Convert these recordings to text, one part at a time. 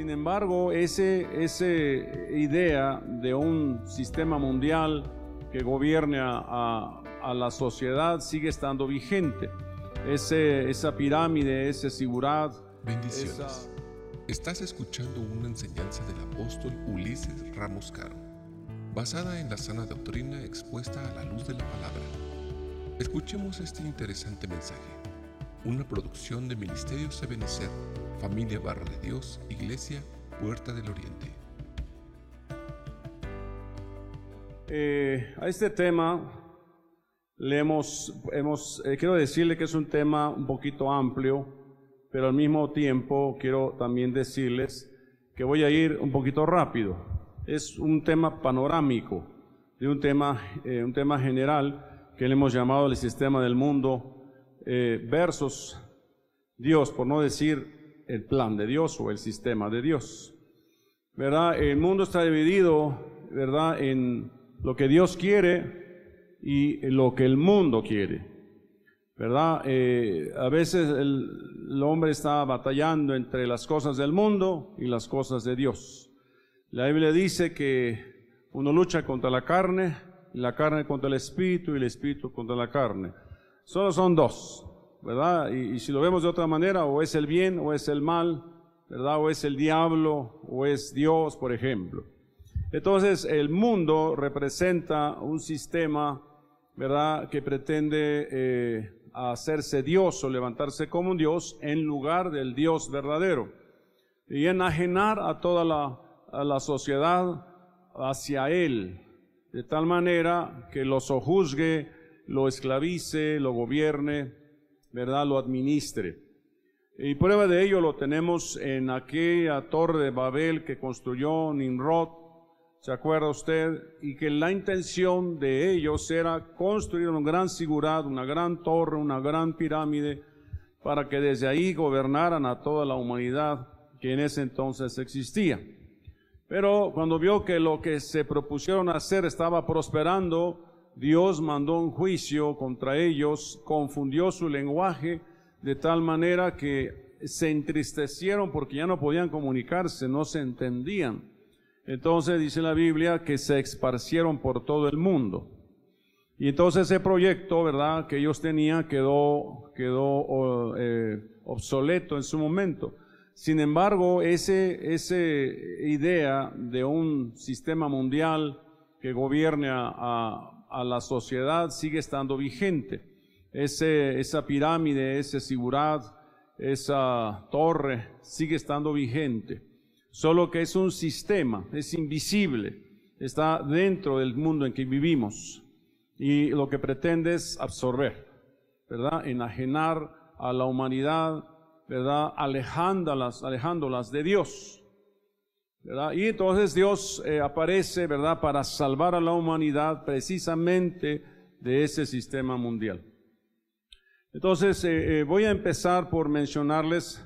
Sin embargo, ese, esa idea de un sistema mundial que gobierne a, a la sociedad sigue estando vigente. Ese, esa pirámide, ese sigurat. Bendiciones. Esa... Estás escuchando una enseñanza del apóstol Ulises Ramos Caro, basada en la sana doctrina expuesta a la luz de la palabra. Escuchemos este interesante mensaje, una producción de Ministerio Sebenecer, Familia Barra de Dios, Iglesia, Puerta del Oriente. Eh, a este tema le hemos, hemos eh, quiero decirle que es un tema un poquito amplio, pero al mismo tiempo quiero también decirles que voy a ir un poquito rápido. Es un tema panorámico, de un tema, eh, un tema general que le hemos llamado el sistema del mundo versus Dios, por no decir el plan de Dios o el sistema de Dios. ¿Verdad? El mundo está dividido, ¿verdad?, en lo que Dios quiere y lo que el mundo quiere. ¿Verdad? Eh, a veces el, hombre está batallando entre las cosas del mundo y las cosas de Dios. La Biblia dice que uno lucha contra la carne, la carne contra el espíritu y el espíritu contra la carne. Solo son dos, ¿verdad? Y, si lo vemos de otra manera, o es el bien o es el mal, ¿verdad? O es el diablo o es Dios, por ejemplo. Entonces, el mundo representa un sistema ¿verdad? Que pretende eh, hacerse Dios o levantarse como un Dios en lugar del Dios verdadero. Y enajenar a toda la, la sociedad hacia Él, de tal manera que lo sojuzgue, lo esclavice, lo gobierne, ¿verdad? Lo administre. Y prueba de ello lo tenemos en aquella torre de Babel que construyó Nimrod, ¿Se acuerda usted? Y que la intención de ellos era construir una gran siguridad, una gran torre, una gran pirámide, para que desde ahí gobernaran a toda la humanidad que en ese entonces existía. Pero cuando vio que lo que se propusieron hacer estaba prosperando, Dios mandó un juicio contra ellos, confundió su lenguaje de tal manera que se entristecieron porque ya no podían comunicarse, no se entendían. Entonces dice la Biblia que se esparcieron por todo el mundo. Y entonces ese proyecto, ¿verdad?, que ellos tenían quedó, quedó eh, obsoleto en su momento. Sin embargo, ese, ese idea de un sistema mundial que gobierne a, la sociedad sigue estando vigente. Ese, esa pirámide, ese sigurat, esa torre sigue estando vigente solo que es un sistema, es invisible, está dentro del mundo en que vivimos y lo que pretende es absorber, ¿verdad? Enajenar a la humanidad, ¿verdad? Alejándolas, alejándolas de Dios, Y entonces Dios eh, aparece, ¿verdad? Para salvar a la humanidad precisamente de ese sistema mundial. Entonces, eh, eh, voy a empezar por mencionarles,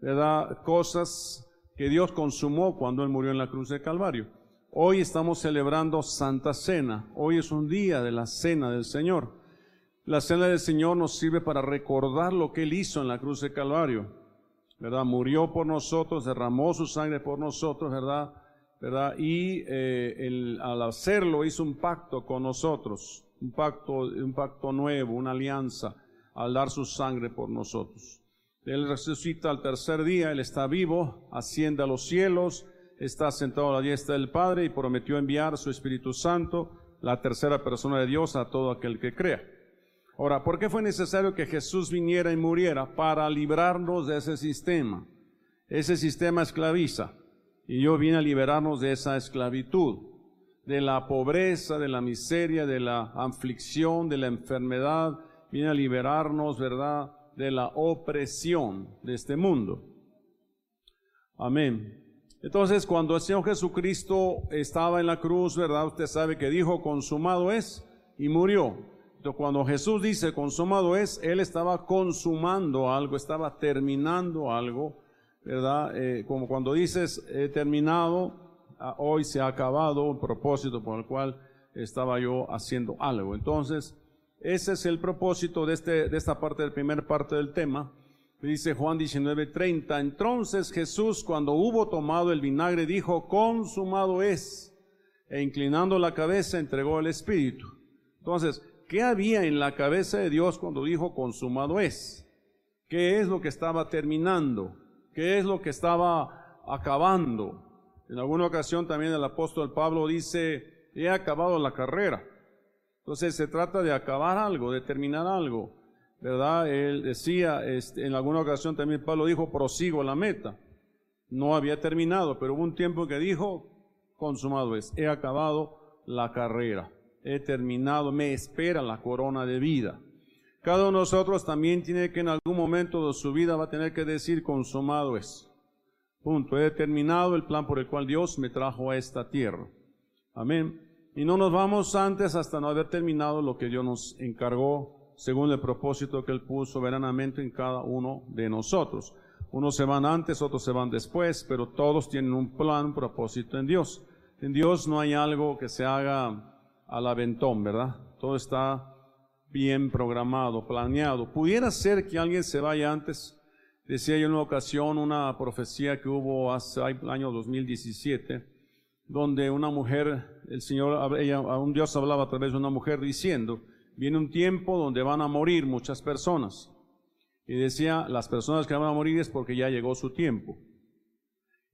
¿verdad? Cosas que Dios consumó cuando Él murió en la cruz de Calvario. Hoy estamos celebrando Santa Cena. Hoy es un día de la Cena del Señor. La Cena del Señor nos sirve para recordar lo que Él hizo en la cruz de Calvario. ¿Verdad? Murió por nosotros, derramó su sangre por nosotros, ¿verdad? ¿verdad? Y eh, al hacerlo hizo un pacto con nosotros, un pacto, un pacto nuevo, una alianza, al dar su sangre por nosotros. Él resucita al tercer día, Él está vivo, asciende a los cielos, está sentado a la diestra del Padre y prometió enviar su Espíritu Santo, la tercera persona de Dios, a todo aquel que crea. Ahora, ¿por qué fue necesario que Jesús viniera y muriera? Para librarnos de ese sistema. Ese sistema esclaviza. Y yo vine a liberarnos de esa esclavitud, de la pobreza, de la miseria, de la aflicción, de la enfermedad. Vine a liberarnos, ¿verdad? de la opresión de este mundo. Amén. Entonces, cuando el Señor Jesucristo estaba en la cruz, ¿verdad? Usted sabe que dijo, consumado es, y murió. Cuando Jesús dice, consumado es, Él estaba consumando algo, estaba terminando algo, ¿verdad? Eh, como cuando dices, he terminado, ah, hoy se ha acabado el propósito por el cual estaba yo haciendo algo. Entonces, ese es el propósito de, este, de esta parte, de la primera parte del tema. Dice Juan 19:30, entonces Jesús cuando hubo tomado el vinagre dijo, consumado es, e inclinando la cabeza entregó el Espíritu. Entonces, ¿qué había en la cabeza de Dios cuando dijo consumado es? ¿Qué es lo que estaba terminando? ¿Qué es lo que estaba acabando? En alguna ocasión también el apóstol Pablo dice, he acabado la carrera. Entonces se trata de acabar algo, de terminar algo. ¿verdad? Él decía, este, en alguna ocasión también Pablo dijo, prosigo la meta. No había terminado, pero hubo un tiempo que dijo, consumado es, he acabado la carrera, he terminado, me espera la corona de vida. Cada uno de nosotros también tiene que en algún momento de su vida va a tener que decir, consumado es. Punto. He terminado el plan por el cual Dios me trajo a esta tierra. Amén. Y no nos vamos antes hasta no haber terminado lo que Dios nos encargó según el propósito que Él puso soberanamente en cada uno de nosotros. Unos se van antes, otros se van después, pero todos tienen un plan, un propósito en Dios. En Dios no hay algo que se haga al aventón, ¿verdad? Todo está bien programado, planeado. Pudiera ser que alguien se vaya antes. Decía yo en una ocasión una profecía que hubo hace el año 2017, donde una mujer, el Señor, ella, un Dios hablaba a través de una mujer diciendo, viene un tiempo donde van a morir muchas personas. Y decía, las personas que van a morir es porque ya llegó su tiempo.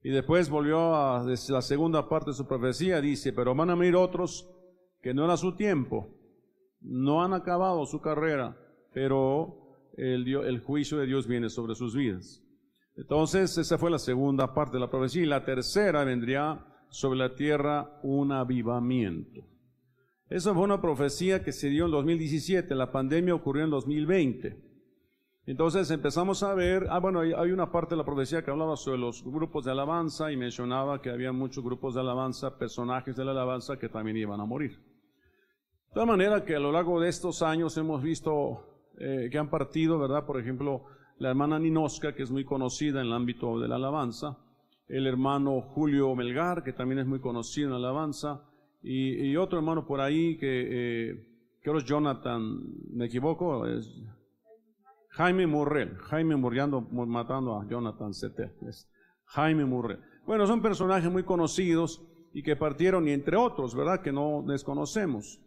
Y después volvió a la segunda parte de su profecía, dice, pero van a morir otros que no era su tiempo, no han acabado su carrera, pero el, el juicio de Dios viene sobre sus vidas. Entonces, esa fue la segunda parte de la profecía. Y la tercera vendría sobre la tierra un avivamiento. Esa fue una profecía que se dio en 2017, la pandemia ocurrió en 2020. Entonces empezamos a ver, ah bueno, hay una parte de la profecía que hablaba sobre los grupos de alabanza y mencionaba que había muchos grupos de alabanza, personajes de la alabanza que también iban a morir. De tal manera que a lo largo de estos años hemos visto eh, que han partido, ¿verdad? Por ejemplo, la hermana Ninoska, que es muy conocida en el ámbito de la alabanza, el hermano Julio Melgar, que también es muy conocido en la alabanza, y, otro hermano por ahí que eh, creo es Jonathan, me equivoco, es Jaime Murrell, Jaime muriendo, matando a Jonathan Sete, Jaime Murrell. Bueno, son personajes muy conocidos y que partieron, y entre otros, ¿verdad? Que no desconocemos.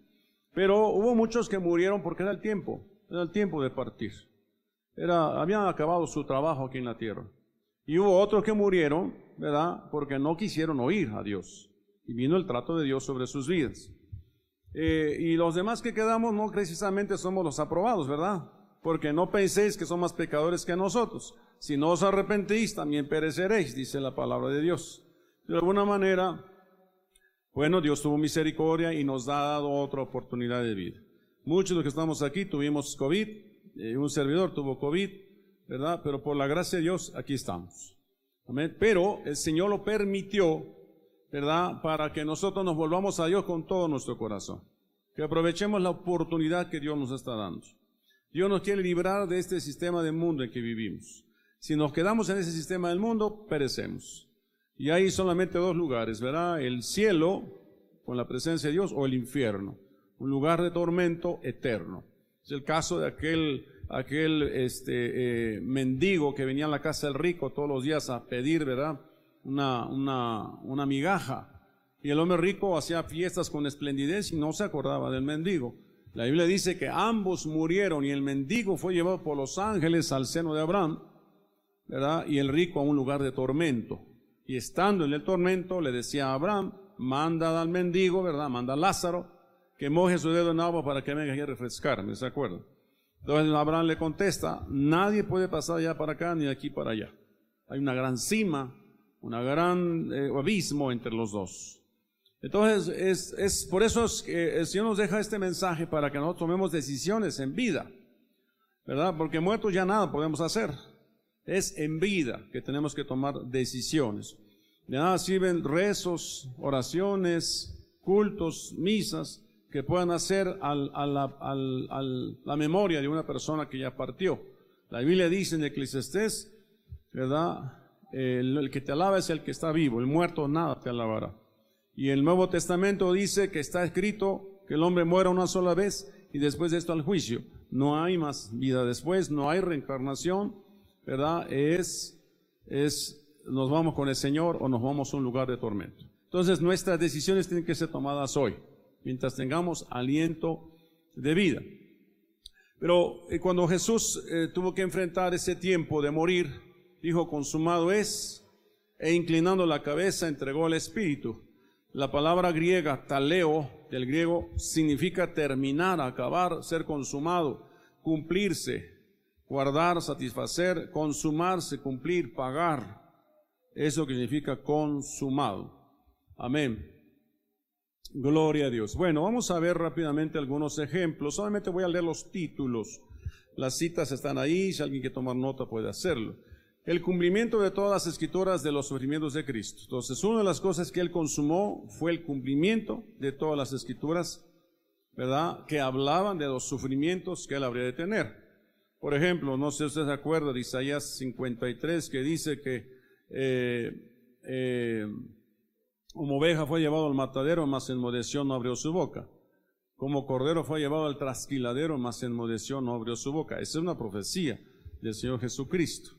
Pero hubo muchos que murieron porque era el tiempo, era el tiempo de partir. Era, habían acabado su trabajo aquí en la tierra. Y hubo otros que murieron, ¿verdad? Porque no quisieron oír a Dios y vino el trato de Dios sobre sus vidas. Eh, y los demás que quedamos no precisamente somos los aprobados, ¿verdad? Porque no penséis que son más pecadores que nosotros. Si no os arrepentís, también pereceréis, dice la palabra de Dios. De alguna manera, bueno, Dios tuvo misericordia y nos ha dado otra oportunidad de vida. Muchos de los que estamos aquí tuvimos COVID, eh, un servidor tuvo COVID, ¿verdad? Pero por la gracia de Dios, aquí estamos. Amén. Pero el Señor lo permitió ¿verdad? Para que nosotros nos volvamos a Dios con todo nuestro corazón. Que aprovechemos la oportunidad que Dios nos está dando. Dios nos quiere librar de este sistema del mundo en que vivimos. Si nos quedamos en ese sistema del mundo, perecemos. Y hay solamente dos lugares, ¿verdad? El cielo, con la presencia de Dios, o el infierno. Un lugar de tormento eterno. Es el caso de aquel, aquel este, eh, mendigo que venía a la casa del rico todos los días a pedir, ¿verdad? una, una, una migaja. Y el hombre rico hacía fiestas con esplendidez y no se acordaba del mendigo. La Biblia dice que ambos murieron y el mendigo fue llevado por los ángeles al seno de Abraham, ¿verdad? Y el rico a un lugar de tormento. Y estando en el tormento le decía a Abraham, manda al mendigo, ¿verdad? Manda a Lázaro que moje su dedo en agua para que venga aquí a refrescarme, ¿se acuerdan? Entonces Abraham le contesta, nadie puede pasar allá para acá ni de aquí para allá. Hay una gran cima un gran eh, abismo entre los dos. Entonces, es, es, por eso es que el Señor nos deja este mensaje para que nosotros tomemos decisiones en vida, ¿verdad? Porque muertos ya nada podemos hacer. Es en vida que tenemos que tomar decisiones. De nada sirven rezos, oraciones, cultos, misas que puedan hacer a la memoria de una persona que ya partió. La Biblia dice en Eclesiastés, ¿verdad? el, que te alaba es el que está vivo, el muerto nada te alabará. Y el Nuevo Testamento dice que está escrito que el hombre muera una sola vez y después de esto al juicio. No hay más vida después, no hay reencarnación, ¿verdad? Es, es, nos vamos con el Señor o nos vamos a un lugar de tormento. Entonces nuestras decisiones tienen que ser tomadas hoy, mientras tengamos aliento de vida. Pero eh, cuando Jesús eh, tuvo que enfrentar ese tiempo de morir, dijo, consumado es, e inclinando la cabeza entregó el Espíritu. La palabra griega taleo, del griego, significa terminar, acabar, ser consumado, cumplirse, guardar, satisfacer, consumarse, cumplir, pagar. Eso significa consumado. Amén. Gloria a Dios. Bueno, vamos a ver rápidamente algunos ejemplos. Solamente voy a leer los títulos. Las citas están ahí, si alguien quiere tomar nota puede hacerlo el cumplimiento de todas las escrituras de los sufrimientos de Cristo. Entonces, una de las cosas que él consumó fue el cumplimiento de todas las escrituras, ¿verdad? Que hablaban de los sufrimientos que él habría de tener. Por ejemplo, no sé si usted se acuerda de Isaías 53 que dice que eh, eh, como oveja fue llevado al matadero, mas enmudeció, no abrió su boca. Como cordero fue llevado al trasquiladero, mas enmudeció, no abrió su boca. Esa es una profecía del Señor Jesucristo.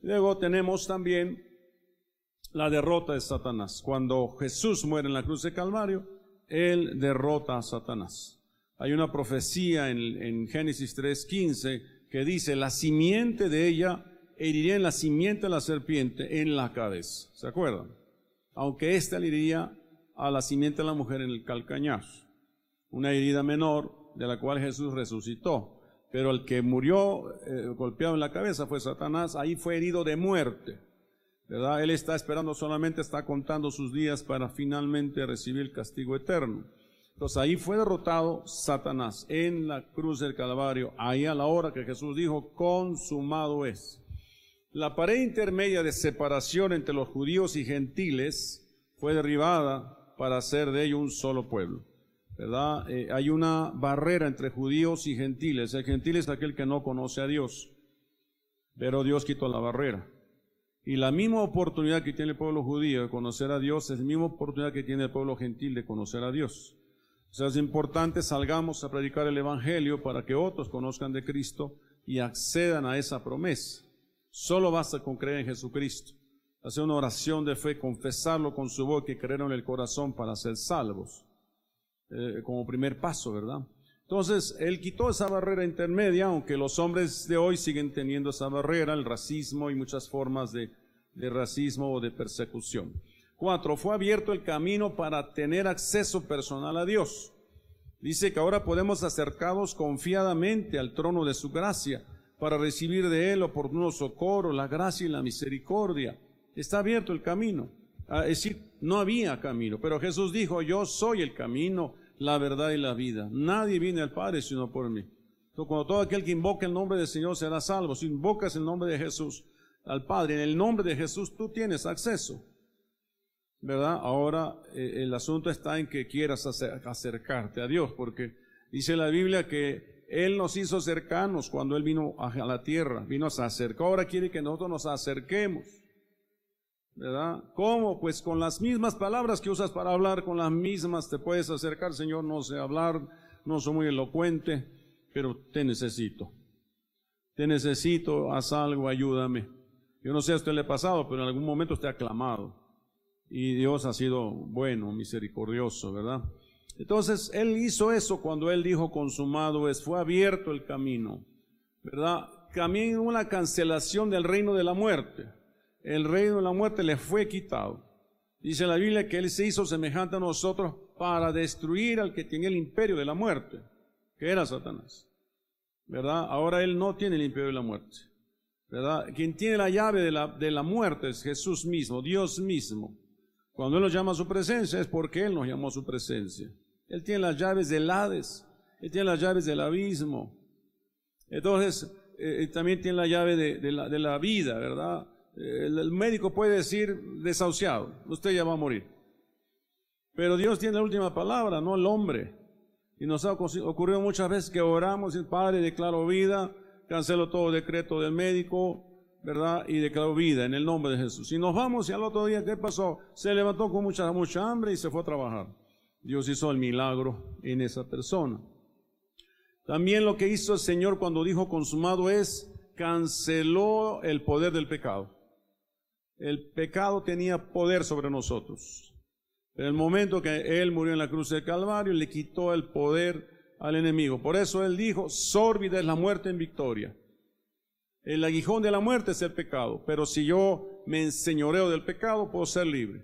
Luego tenemos también la derrota de Satanás. Cuando Jesús muere en la cruz de Calvario, Él derrota a Satanás. Hay una profecía en, en Génesis 3.15 que dice, la simiente de ella heriría en la simiente de la serpiente en la cabeza. ¿Se acuerdan? Aunque ésta le iría a la simiente de la mujer en el calcañar. Una herida menor de la cual Jesús resucitó pero el que murió eh, golpeado en la cabeza fue Satanás, ahí fue herido de muerte. ¿verdad? Él está esperando solamente, está contando sus días para finalmente recibir el castigo eterno. Entonces ahí fue derrotado Satanás en la cruz del Calvario, ahí a la hora que Jesús dijo, consumado es. La pared intermedia de separación entre los judíos y gentiles fue derribada para hacer de ellos un solo pueblo. ¿verdad? Eh, hay una barrera entre judíos y gentiles. El gentil es aquel que no conoce a Dios, pero Dios quitó la barrera. Y la misma oportunidad que tiene el pueblo judío de conocer a Dios es la misma oportunidad que tiene el pueblo gentil de conocer a Dios. O sea, es importante salgamos a predicar el Evangelio para que otros conozcan de Cristo y accedan a esa promesa. Solo basta con creer en Jesucristo, hacer una oración de fe, confesarlo con su boca y creer en el corazón para ser salvos. Eh, como primer paso, ¿verdad? Entonces, él quitó esa barrera intermedia, aunque los hombres de hoy siguen teniendo esa barrera, el racismo y muchas formas de, de racismo o de persecución. Cuatro, fue abierto el camino para tener acceso personal a Dios. Dice que ahora podemos acercarnos confiadamente al trono de su gracia para recibir de Él oportuno socorro, la gracia y la misericordia. Está abierto el camino. Ah, es decir, no había camino, pero Jesús dijo, yo soy el camino, la verdad y la vida. Nadie viene al Padre sino por mí. Entonces, cuando todo aquel que invoque el nombre del Señor será salvo, si invocas el nombre de Jesús al Padre, en el nombre de Jesús tú tienes acceso. ¿Verdad? Ahora eh, el asunto está en que quieras acercarte a Dios, porque dice la Biblia que Él nos hizo cercanos cuando Él vino a la tierra, vino a acercar. Ahora quiere que nosotros nos acerquemos. ¿verdad? ¿Cómo? Pues con las mismas palabras que usas para hablar, con las mismas te puedes acercar, Señor, no sé hablar, no soy muy elocuente, pero te necesito. Te necesito, haz algo, ayúdame. Yo no sé a usted le ha pasado, pero en algún momento usted ha clamado. Y Dios ha sido bueno, misericordioso, ¿verdad? Entonces, Él hizo eso cuando Él dijo consumado es, fue abierto el camino, ¿verdad? Camino una cancelación del reino de la muerte el reino de la muerte le fue quitado. Dice la Biblia que Él se hizo semejante a nosotros para destruir al que tenía el imperio de la muerte, que era Satanás. ¿Verdad? Ahora Él no tiene el imperio de la muerte. ¿Verdad? Quien tiene la llave de la, de la muerte es Jesús mismo, Dios mismo. Cuando Él nos llama a su presencia es porque Él nos llamó a su presencia. Él tiene las llaves del Hades, Él tiene las llaves del abismo. Entonces, eh, también tiene la llave de, la, de la vida, ¿verdad? el médico puede decir desahuciado, usted ya va a morir. Pero Dios tiene la última palabra, no el hombre. Y nos ha ocurrido muchas veces que oramos y el Padre declaró vida, canceló todo decreto del médico, ¿verdad? Y declaró vida en el nombre de Jesús. Y nos vamos y al otro día, ¿qué pasó? Se levantó con mucha, mucha hambre y se fue a trabajar. Dios hizo el milagro en esa persona. También lo que hizo el Señor cuando dijo consumado es canceló el poder del pecado. El pecado tenía poder sobre nosotros. En el momento que Él murió en la cruz del Calvario, le quitó el poder al enemigo. Por eso Él dijo, sórbida es la muerte en victoria. El aguijón de la muerte es el pecado, pero si yo me enseñoreo del pecado, puedo ser libre.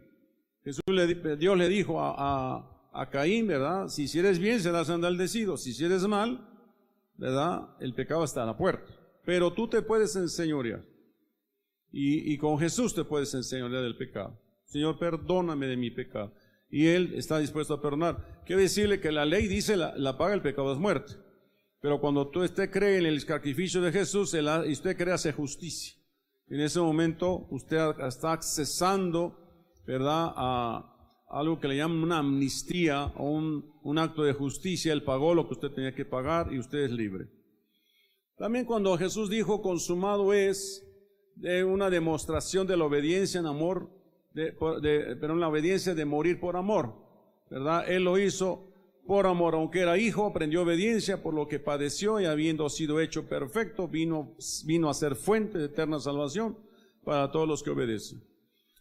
Le, Dios le dijo a, Caín, ¿verdad? Si hicieres bien, serás andaldecido. Si hicieres mal, ¿verdad? El pecado está a la puerta. Pero tú te puedes enseñorear. Y, con Jesús te puedes enseñorear del pecado. Señor, perdóname de mi pecado. Y Él está dispuesto a perdonar. Quiero decirle que la ley dice la, la paga del pecado es muerte. Pero cuando tú usted cree en el sacrificio de Jesús, y usted cree hace justicia. En ese momento usted está accesando, ¿verdad?, a algo que le llaman una amnistía o un, un acto de justicia. Él pagó lo que usted tenía que pagar y usted es libre. También cuando Jesús dijo consumado es, de una demostración de la obediencia en amor, de, de, la obediencia de morir por amor, ¿verdad? Él lo hizo por amor, aunque era hijo, aprendió obediencia por lo que padeció y habiendo sido hecho perfecto, vino, vino a ser fuente de eterna salvación para todos los que obedecen.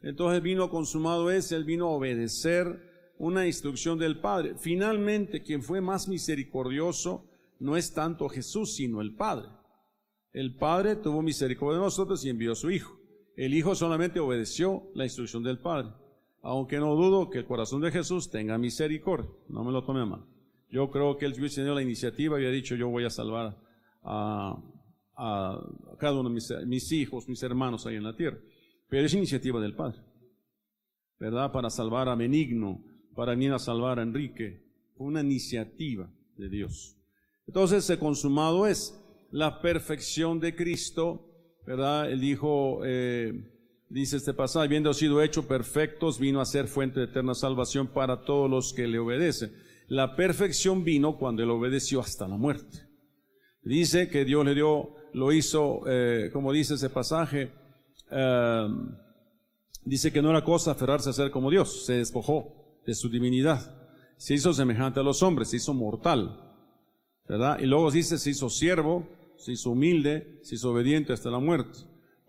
Entonces vino consumado es, él vino a obedecer una instrucción del Padre. Finalmente, quien fue más misericordioso no es tanto Jesús, sino el Padre. El Padre tuvo misericordia de nosotros y envió a su Hijo. El Hijo solamente obedeció la instrucción del Padre aunque no dudo que el corazón de Jesús tenga misericordia, no me lo tome a mal. Yo creo que él hubiese tenido la iniciativa y ha dicho, yo voy a salvar a, cada uno de mis, mis, hijos, mis hermanos ahí en la tierra. Pero es iniciativa del Padre, ¿verdad? Para salvar a Benigno, para venir a salvar a Enrique. Fue una iniciativa de Dios. Entonces, se consumado es la perfección de Cristo, ¿verdad? Él dijo, eh, dice este pasaje, habiendo sido hecho perfectos, vino a ser fuente de eterna salvación para todos los que le obedecen. La perfección vino cuando él obedeció hasta la muerte. Dice que Dios le dio, lo hizo, eh, como dice ese pasaje, eh, dice que no era cosa aferrarse a ser como Dios, se despojó de su divinidad, se hizo semejante a los hombres, se hizo mortal, ¿verdad? Y luego dice, se hizo siervo, se hizo humilde, se hizo obediente hasta la muerte.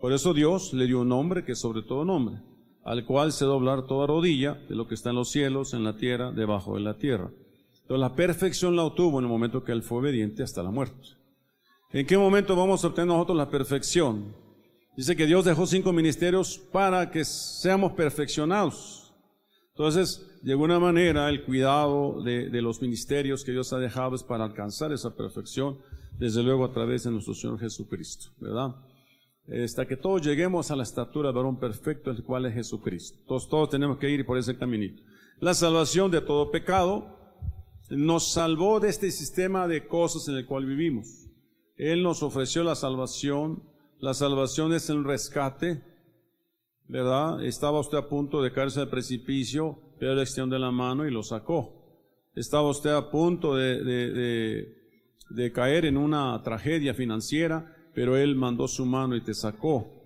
Por eso Dios le dio un nombre que es sobre todo nombre, al cual se doblar toda rodilla de lo que está en los cielos, en la tierra, debajo de la tierra. Entonces la perfección la obtuvo en el momento que él fue obediente hasta la muerte. ¿En qué momento vamos a obtener nosotros la perfección? Dice que Dios dejó cinco ministerios para que seamos perfeccionados. Entonces, de alguna manera, el cuidado de, de, los ministerios que Dios ha dejado es para alcanzar esa perfección, desde luego a través de nuestro Señor Jesucristo, ¿verdad? Hasta que todos lleguemos a la estatura de varón perfecto, el cual es Jesucristo. Todos, todos tenemos que ir por ese caminito. La salvación de todo pecado nos salvó de este sistema de cosas en el cual vivimos. Él nos ofreció la salvación. La salvación es el rescate, ¿verdad? Estaba usted a punto de caerse al precipicio, pero le extendió la mano y lo sacó. Estaba usted a punto de, de, de caer en una tragedia financiera, pero Él mandó su mano y te sacó.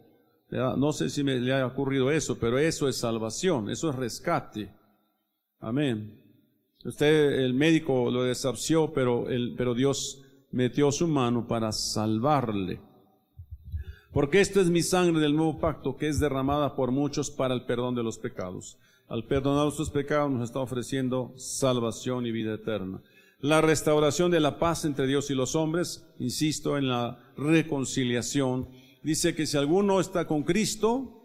No sé si me le ha ocurrido eso, pero eso es salvación, eso es rescate. Amén. Usted, el médico lo desahució, pero, pero Dios metió su mano para salvarle. Porque esto es mi sangre del nuevo pacto que es derramada por muchos para el perdón de los pecados. Al perdonar nuestros pecados nos está ofreciendo salvación y vida eterna la restauración de la paz entre Dios y los hombres, insisto en la reconciliación. Dice que si alguno está con Cristo,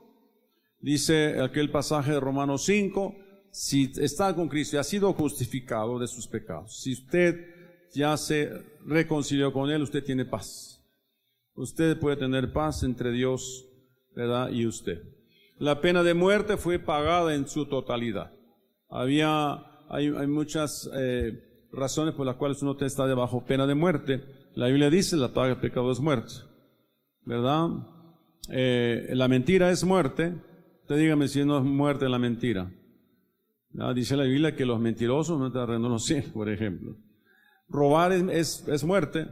dice aquel pasaje de Romanos 5, si está con Cristo y ha sido justificado de sus pecados, si usted ya se reconcilió con Él, usted tiene paz. Usted puede tener paz entre Dios, ¿verdad? Y usted. La pena de muerte fue pagada en su totalidad. Había, hay, muchas eh, razones por las cuales uno está debajo pena de muerte. La Biblia dice, la paga del pecado es muerte. ¿Verdad? Eh, la mentira es muerte. Usted dígame si no es muerte la mentira. Dice la Biblia que los mentirosos no en los cielos, por ejemplo. Robar es, es, muerte.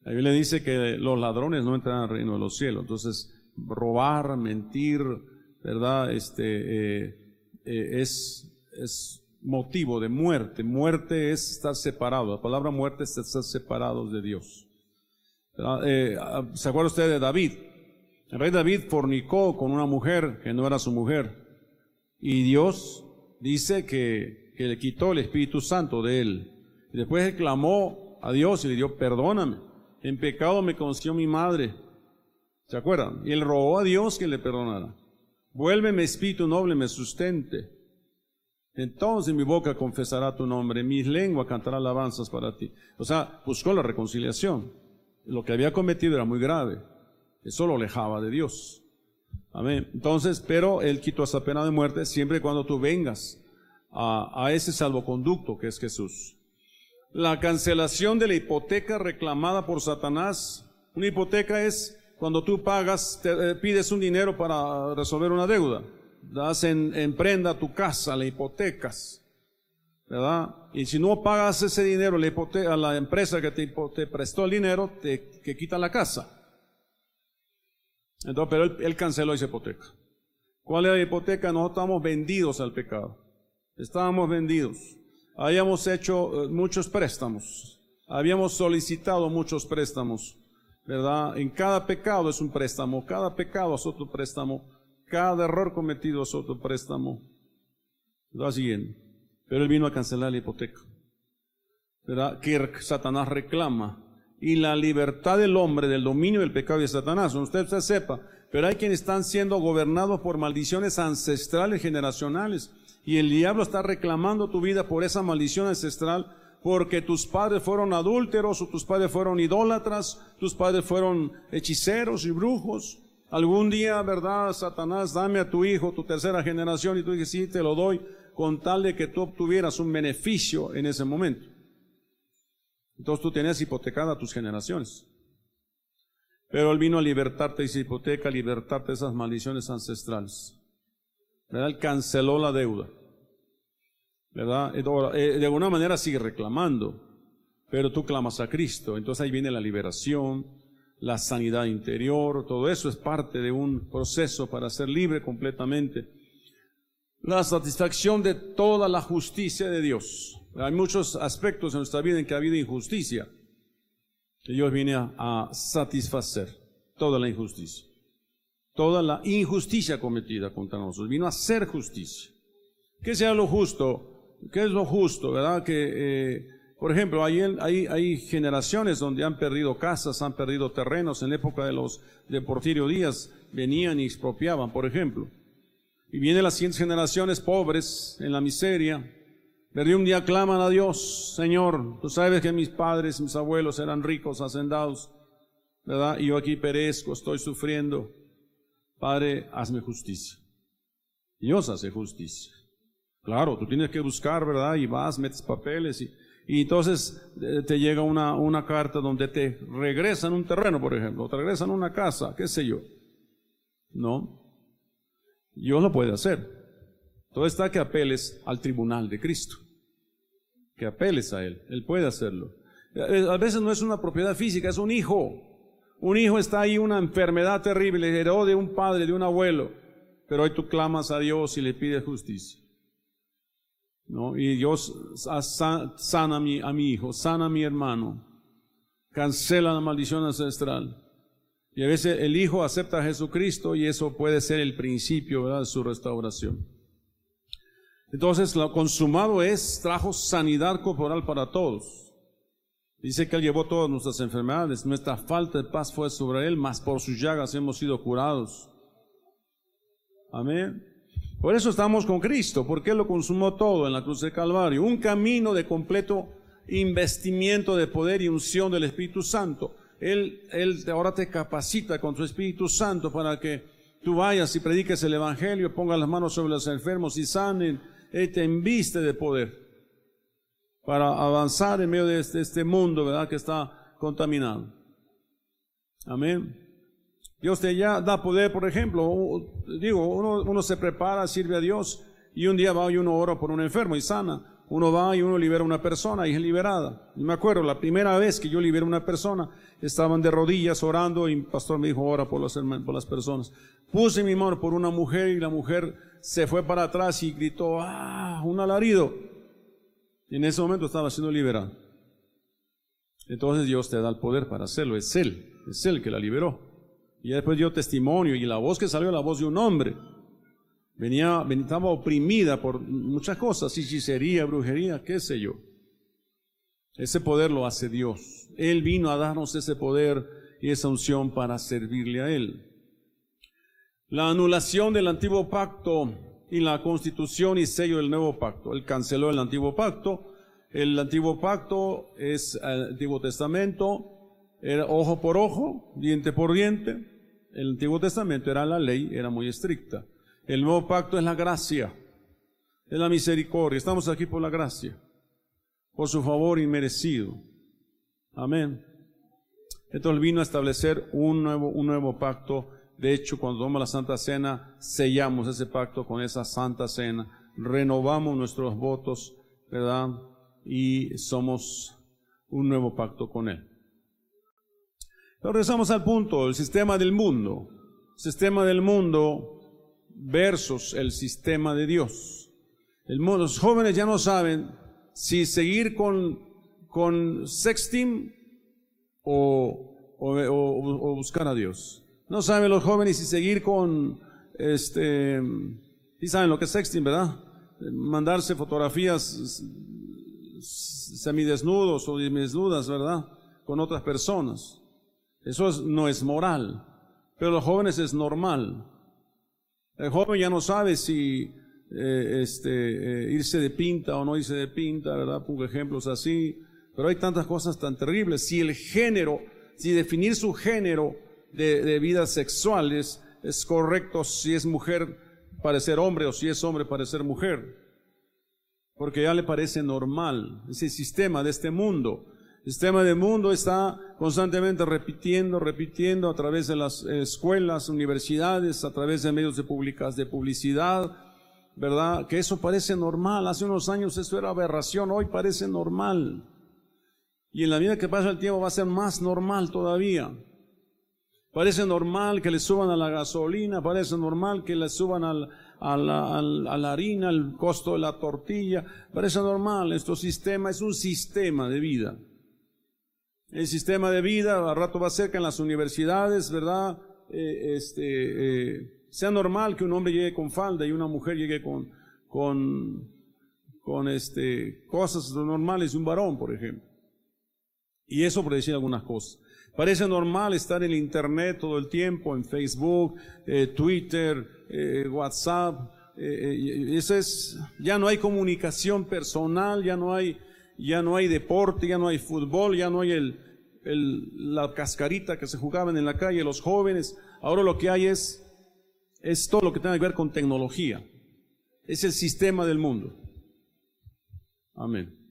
La Biblia dice que los ladrones no entran al reino de los cielos. Entonces, robar, mentir, ¿verdad? Este, eh, eh, es motivo de muerte. Muerte es estar separado. La palabra muerte es estar separados de Dios. Eh, ¿Se acuerda usted de David? El rey David fornicó con una mujer que no era su mujer. Y Dios dice que, que le quitó el Espíritu Santo de él. Y después él clamó a Dios y le dio, perdóname, en pecado me conoció mi madre. ¿Se acuerdan? Y él rogó a Dios que le perdonara. Vuélveme espíritu noble, me sustente. Entonces mi boca confesará tu nombre, mi lengua cantará alabanzas para ti. O sea, buscó la reconciliación. Lo que había cometido era muy grave. Eso lo alejaba de Dios. Amén. Entonces, pero Él quitó esa pena de muerte siempre y cuando tú vengas a, ese salvoconducto que es Jesús. La cancelación de la hipoteca reclamada por Satanás. Una hipoteca es cuando tú pagas, te, eh, pides un dinero para resolver una deuda. Das en, prenda tu casa, la hipotecas. ¿verdad? Y si no pagas ese dinero la a la empresa que te, te prestó el dinero, te que quitan la casa. Entonces, pero él, canceló esa hipoteca. ¿Cuál es la hipoteca? No estamos vendidos al pecado. Estábamos vendidos. Habíamos hecho eh, muchos préstamos. Habíamos solicitado muchos préstamos. ¿Verdad? En cada pecado es un préstamo. Cada pecado es otro préstamo. Cada error cometido es otro préstamo. ¿Verdad? Siguiente. Pero él vino a cancelar la hipoteca. ¿Verdad? Que Satanás reclama y la libertad del hombre del dominio del pecado de Satanás. Usted, usted sepa, pero hay quienes están siendo gobernados por maldiciones ancestrales, generacionales, y el diablo está reclamando tu vida por esa maldición ancestral, porque tus padres fueron adúlteros, o tus padres fueron idólatras, tus padres fueron hechiceros y brujos. Algún día, ¿verdad, Satanás, dame a tu hijo, tu tercera generación, y tú dices, sí, te lo doy, con tal de que tú obtuvieras un beneficio en ese momento. Entonces tú tenías hipotecada a tus generaciones. Pero Él vino a libertarte de esa hipoteca, a libertarte de esas maldiciones ancestrales. ¿Verdad? Él canceló la deuda. ¿Verdad? Eh, de alguna manera sigue reclamando, pero tú clamas a Cristo. Entonces ahí viene la liberación, la sanidad interior, todo eso es parte de un proceso para ser libre completamente. La satisfacción de toda la justicia de Dios. Hay muchos aspectos en nuestra vida en que ha habido injusticia. Y Dios viene a, satisfacer toda la injusticia. Toda la injusticia cometida contra nosotros. Vino a hacer justicia. ¿Qué sea lo justo? ¿Qué es lo justo? ¿Verdad? Que, eh, por ejemplo, hay, hay, hay, generaciones donde han perdido casas, han perdido terrenos. En la época de los de Porfirio Díaz venían y expropiaban, por ejemplo. Y vienen las siguientes generaciones pobres en la miseria, pero un día claman a Dios, Señor, tú sabes que mis padres, mis abuelos eran ricos, hacendados, ¿verdad? Y yo aquí perezco, estoy sufriendo. Padre, hazme justicia. Dios hace justicia. Claro, tú tienes que buscar, ¿verdad? Y vas, metes papeles y, y entonces eh, te llega una, una carta donde te regresan un terreno, por ejemplo, te regresan una casa, qué sé yo. No. Dios lo puede hacer. Todo está que apeles al tribunal de Cristo que apeles a Él. Él puede hacerlo. Eh, a veces no es una propiedad física, es un hijo. Un hijo está ahí, una enfermedad terrible, heredó de un padre, de un abuelo, pero hoy tú clamas a Dios y le pides justicia. ¿No? Y Dios sana a mi, a mi hijo, sana a mi hermano, cancela la maldición ancestral. Y a veces el hijo acepta a Jesucristo y eso puede ser el principio de su restauración. Entonces, lo consumado es, trajo sanidad corporal para todos. Dice que Él llevó todas nuestras enfermedades, nuestra falta de paz fue sobre Él, mas por sus llagas hemos sido curados. Amén. Por eso estamos con Cristo, porque Él lo consumó todo en la cruz de Calvario. Un camino de completo investimiento de poder y unción del Espíritu Santo. Él, él ahora te capacita con su Espíritu Santo para que tú vayas y prediques el Evangelio, pongas las manos sobre los enfermos y sanen él te enviste de poder para avanzar en medio de este, este, mundo, ¿verdad? Que está contaminado. Amén. Dios te ya da poder, por ejemplo, digo, uno, se prepara, sirve a Dios y un día va y uno ora por un enfermo y sana. Uno va y uno libera a una persona y es liberada. Y me acuerdo, la primera vez que yo liberé a una persona, estaban de rodillas orando y el pastor me dijo, ora por las, por las personas. Puse mi mano por una mujer y la mujer se fue para atrás y gritó, ¡ah! Un alarido. Y en ese momento estaba siendo liberado. Entonces Dios te da el poder para hacerlo, es Él, es Él que la liberó. Y después dio testimonio y la voz que salió la voz de un hombre. Venía, estaba oprimida por muchas cosas, hechicería, brujería, qué sé yo. Ese poder lo hace Dios. Él vino a darnos ese poder y esa unción para servirle a Él. La anulación del antiguo pacto y la constitución y sello del nuevo pacto. Él canceló el antiguo pacto. El antiguo pacto es el Antiguo Testamento, era ojo por ojo, diente por diente. El Antiguo Testamento era la ley, era muy estricta. El nuevo pacto es la gracia, es la misericordia. Estamos aquí por la gracia por su favor inmerecido. Amén. Entonces vino a establecer un nuevo, un nuevo pacto. De hecho, cuando tomamos la Santa Cena, sellamos ese pacto con esa Santa Cena, renovamos nuestros votos, ¿verdad? Y somos un nuevo pacto con Él. Pero regresamos al punto, el sistema del mundo. Sistema del mundo versus el sistema de Dios. Los jóvenes ya no saben si seguir con, con sexting o, o, buscar a Dios. No saben los jóvenes si seguir con, este, sí saben lo que es sexting, ¿verdad? Mandarse fotografías semidesnudos o desnudas, ¿verdad? Con otras personas. Eso no es moral, pero los jóvenes es normal. El joven ya no sabe si eh, este, eh, irse de pinta o no irse de pinta, ¿verdad? Pongo ejemplos así. Pero hay tantas cosas tan terribles. Si el género, si definir su género de, vidas sexuales es correcto, si es mujer parecer hombre o si es hombre parecer mujer. Porque ya le parece normal ese sistema de este mundo. El sistema del mundo está constantemente repitiendo, repitiendo a través de las escuelas, universidades, a través de medios de, públicas, de publicidad, ¿verdad? Que eso parece normal. Hace unos años eso era aberración, hoy parece normal. Y en la vida que pasa el tiempo va a ser más normal todavía. Parece normal que le suban a la gasolina, parece normal que le suban al, a, la, a, la, harina, el costo de la tortilla. Parece normal, esto sistema es un sistema de vida. El sistema de vida, a rato va a ser que en las universidades, ¿verdad? Eh, este, eh, sea normal que un hombre llegue con falda y una mujer llegue con, con, este, cosas normales de un varón, por ejemplo. Y eso por decir algunas cosas. Parece normal estar en internet todo el tiempo, en Facebook, eh, Twitter, WhatsApp. Es, ya no hay comunicación personal, ya no hay, ya no hay deporte, ya no hay fútbol, ya no hay el, la cascarita que se jugaban en la calle los jóvenes. Ahora lo que hay es todo lo que tiene que ver con tecnología. Es el sistema del mundo. Amén.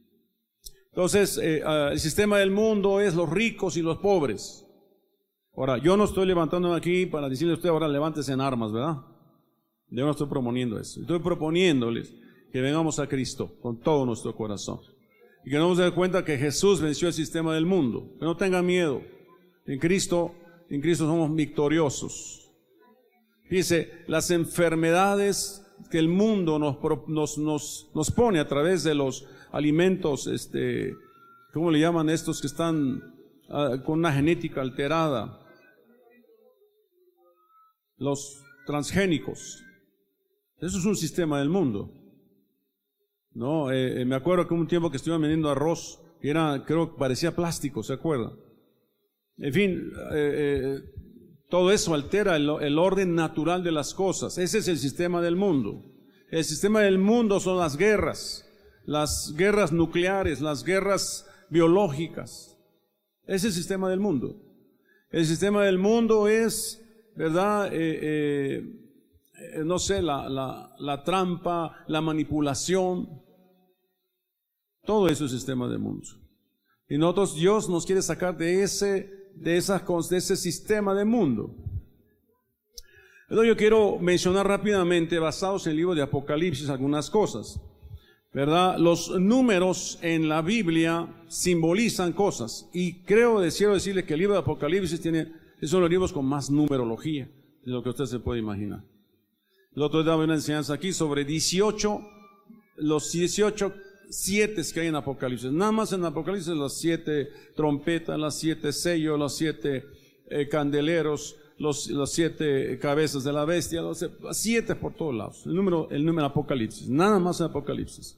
Entonces, eh, ah, el sistema del mundo es los ricos y los pobres. Ahora, yo no estoy levantando aquí para decirle a usted ahora levántese en armas, ¿verdad? Yo no estoy proponiendo eso. Estoy proponiéndoles que vengamos a Cristo con todo nuestro corazón. Y que nos demos cuenta que Jesús venció el sistema del mundo. Que no tenga miedo. En Cristo, en Cristo somos victoriosos. Dice, las enfermedades que el mundo nos, nos, nos, pone a través de los alimentos, este, ¿cómo le llaman estos que están ah, con una genética alterada? Los transgénicos. Eso es un sistema del mundo. No, eh, eh, me acuerdo que un tiempo que estuve vendiendo arroz, que era, creo que parecía plástico, ¿se acuerda? En fin, eh, todo eso altera el, orden natural de las cosas. Ese es el sistema del mundo. El sistema del mundo son las guerras, las guerras nucleares, las guerras biológicas. Ese es el sistema del mundo. El sistema del mundo es, ¿verdad? No sé, la, la, trampa, la manipulación. Todo eso es sistema del mundo. Y nosotros, Dios nos quiere sacar de ese de, esas, de ese sistema de mundo. Entonces yo quiero mencionar rápidamente, basados en el libro de Apocalipsis, algunas cosas. ¿Verdad? Los números en la Biblia simbolizan cosas. Y creo, quiero decirle que el libro de Apocalipsis tiene, es uno de los libros con más numerología de lo que usted se puede imaginar. El otro día daba una enseñanza aquí sobre 18, los 18 siete que hay en Apocalipsis. Nada más en Apocalipsis las siete trompetas, las siete sellos, los siete eh, candeleros, los, las siete cabezas de la bestia, los siete por todos lados. El número, el número Apocalipsis. Nada más en Apocalipsis.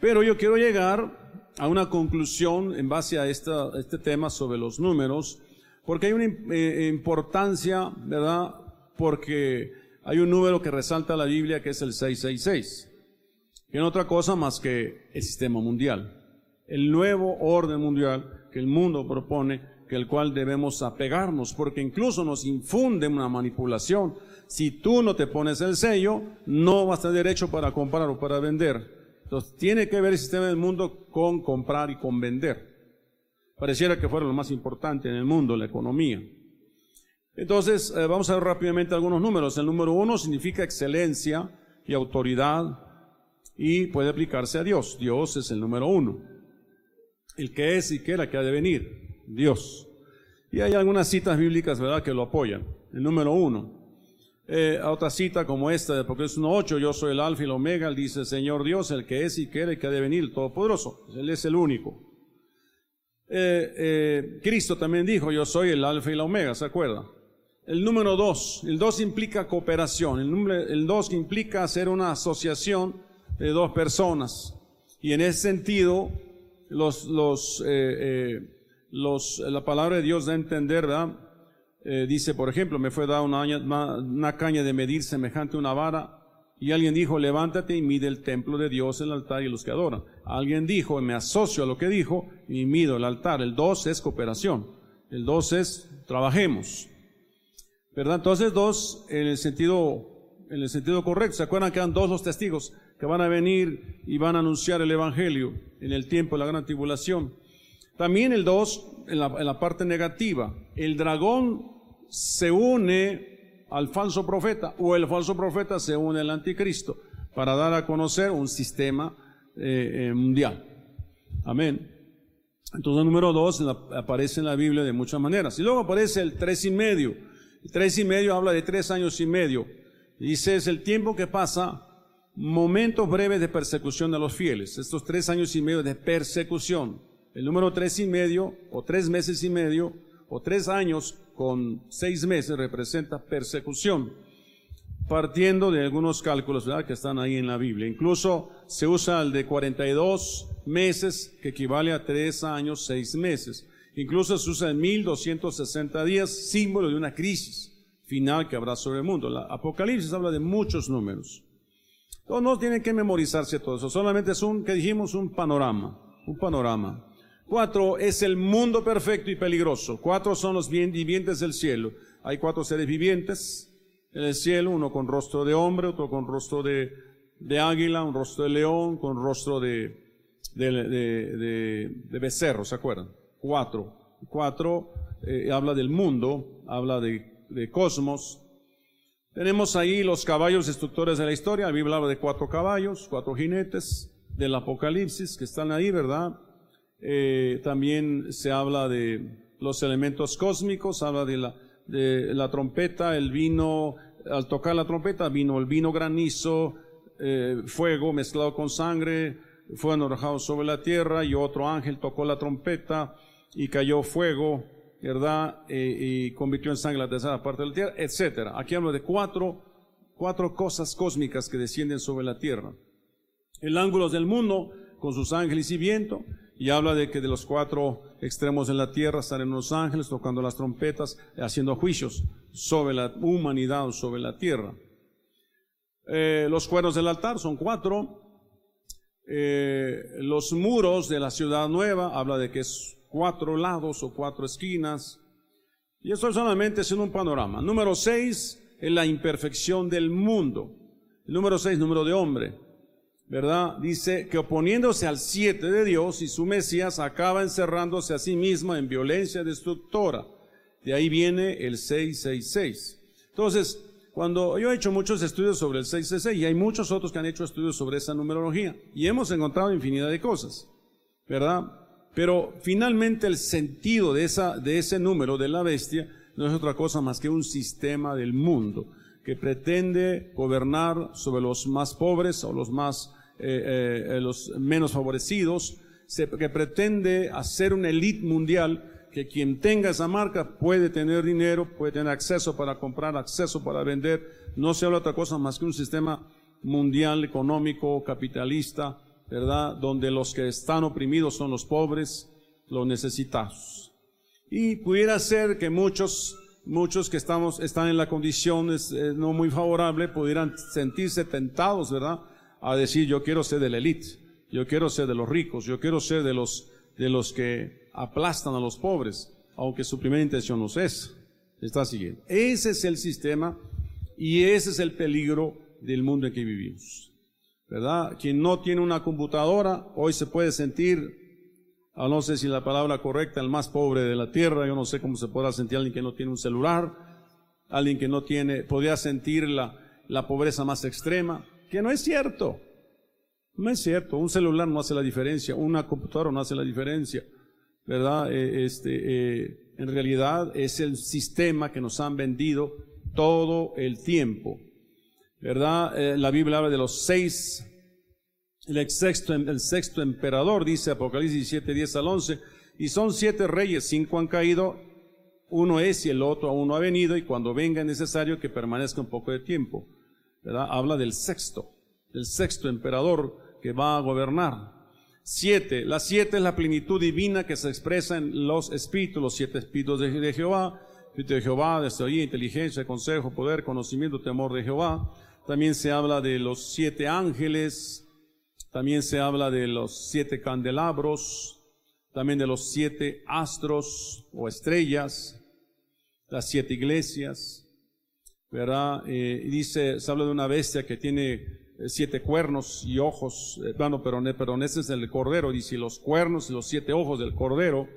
Pero yo quiero llegar a una conclusión en base a esta, este tema sobre los números, porque hay una eh, importancia, ¿verdad? Porque hay un número que resalta la Biblia que es el 666 que no otra cosa más que el sistema mundial, el nuevo orden mundial que el mundo propone, que el cual debemos apegarnos, porque incluso nos infunde una manipulación. Si tú no te pones el sello, no vas a tener derecho para comprar o para vender. Entonces, tiene que ver el sistema del mundo con comprar y con vender. Pareciera que fuera lo más importante en el mundo, la economía. Entonces, eh, vamos a ver rápidamente algunos números. El número uno significa excelencia y autoridad y puede aplicarse a Dios. Dios es el número uno. El que es y que era que ha de venir. Dios. Y hay algunas citas bíblicas, ¿verdad?, que lo apoyan. El número uno. Eh, otra cita como esta de Apocalipsis 1.8, yo soy el alfa y el omega, él dice, Señor Dios, el que es y que era y que ha de venir, el Todopoderoso. Él es el único. Eh, eh, Cristo también dijo, yo soy el alfa y la omega, ¿se acuerda? El número dos, el dos implica cooperación, el, número, el dos implica hacer una asociación de dos personas. Y en ese sentido, los, los, eh, eh, los, la palabra de Dios da a entender. Eh, dice, por ejemplo, me fue dada una, una caña de medir semejante a una vara, y alguien dijo, levántate y mide el templo de Dios, el altar y los que adoran. Alguien dijo, me asocio a lo que dijo, y mido el altar. El dos es cooperación. El dos es trabajemos. ¿Verdad? Entonces dos, en el sentido, en el sentido correcto. ¿Se acuerdan que eran dos los testigos? Que van a venir y van a anunciar el Evangelio en el tiempo de la gran tribulación. También el 2, en la, parte negativa, el dragón se une al falso profeta o el falso profeta se une al anticristo para dar a conocer un sistema eh, eh, mundial. Amén. Entonces el número 2 aparece en la Biblia de muchas maneras. Y luego aparece el tres y medio. El tres y medio habla de tres años y medio. Dice es el tiempo que pasa momentos breves de persecución de los fieles, estos tres años y medio de persecución. El número tres y medio, o tres meses y medio, o tres años con seis meses representa persecución, partiendo de algunos cálculos ¿verdad? que están ahí en la Biblia. Incluso se usa el de 42 meses, que equivale a tres años, seis meses. Incluso se usa el 1260 días, símbolo de una crisis final que habrá sobre el mundo. La Apocalipsis habla de muchos números. No, no tienen que memorizarse todo eso, solamente es un, que dijimos, un panorama, un panorama. Cuatro es el mundo perfecto y peligroso. Cuatro son los vivientes del cielo. Hay cuatro seres vivientes en el cielo, uno con rostro de hombre, otro con rostro de, de águila, un rostro de león, con rostro de, de, de, de becerro, ¿se acuerdan? Cuatro. Cuatro eh, habla del mundo, habla de, de cosmos, tenemos ahí los caballos destructores de la historia. La Biblia habla de cuatro caballos, cuatro jinetes del Apocalipsis que están ahí, ¿verdad? Eh, también se habla de los elementos cósmicos, habla de la, de la trompeta, el vino, al tocar la trompeta vino el vino granizo, eh, fuego mezclado con sangre, fueron arrojados sobre la tierra y otro ángel tocó la trompeta y cayó fuego ¿verdad? y convirtió en sangre la tercera parte de la tierra, etc. Aquí hablo de cuatro, cuatro cosas cósmicas que descienden sobre la tierra. El ángulo del mundo, con sus ángeles y viento, y habla de que de los cuatro extremos de la tierra estarán los ángeles tocando las trompetas, haciendo juicios sobre la humanidad, sobre la tierra. Eh, los cuernos del altar son cuatro. Eh, los muros de la ciudad nueva, habla de que es cuatro lados o cuatro esquinas. Y eso solamente es en un panorama. Número seis es la imperfección del mundo. Número seis, número de hombre. ¿Verdad? Dice que oponiéndose al siete de Dios y su Mesías acaba encerrándose a sí mismo en violencia destructora. De ahí viene el 666. Entonces, cuando yo he hecho muchos estudios sobre el 666 y hay muchos otros que han hecho estudios sobre esa numerología y hemos encontrado infinidad de cosas, ¿verdad? Pero finalmente el sentido de, esa, de ese número de la bestia no es otra cosa más que un sistema del mundo que pretende gobernar sobre los más pobres o los más eh, eh, los menos favorecidos, que pretende hacer una elite mundial que quien tenga esa marca puede tener dinero, puede tener acceso para comprar, acceso para vender. No se habla otra cosa más que un sistema mundial económico, capitalista, ¿verdad? Donde los que están oprimidos son los pobres, los necesitados. Y pudiera ser que muchos, muchos que estamos, están en la condición eh, no muy favorable pudieran sentirse tentados, ¿verdad? A decir, yo quiero ser de la élite, yo quiero ser de los ricos, yo quiero ser de los, de los que aplastan a los pobres, aunque su primera intención no es. Está siguiendo. Ese es el sistema y ese es el peligro del mundo en que vivimos. ¿Verdad? Quien no tiene una computadora hoy se puede sentir, ah, no sé si la palabra correcta, el más pobre de la tierra. Yo no sé cómo se podrá sentir alguien que no tiene un celular, alguien que no tiene, podría sentir la, la pobreza más extrema, que no es cierto. No es cierto. Un celular no hace la diferencia, una computadora no hace la diferencia. ¿verdad? Eh, este, eh, en realidad es el sistema que nos han vendido todo el tiempo, ¿verdad? Eh, la Biblia habla de los seis, el sexto, el sexto emperador, dice Apocalipsis 17, 10 al 11, y son siete reyes, cinco han caído, uno es y el otro aún no ha venido, y cuando venga es necesario que permanezca un poco de tiempo, ¿verdad? Habla del sexto, del sexto emperador que va a gobernar, Siete. La siete es la plenitud divina que se expresa en los espíritus, los siete espíritus de, Jehová. Espíritu de Jehová, de sabiduría, inteligencia, consejo, poder, conocimiento, temor de Jehová. También se habla de los siete ángeles. También se habla de los siete candelabros. También de los siete astros o estrellas. Las siete iglesias. ¿Verdad? Eh, dice, se habla de una bestia que tiene eh, siete cuernos y ojos, eh, bueno, pero, perdón, ese es el cordero, dice los cuernos y los siete ojos del cordero,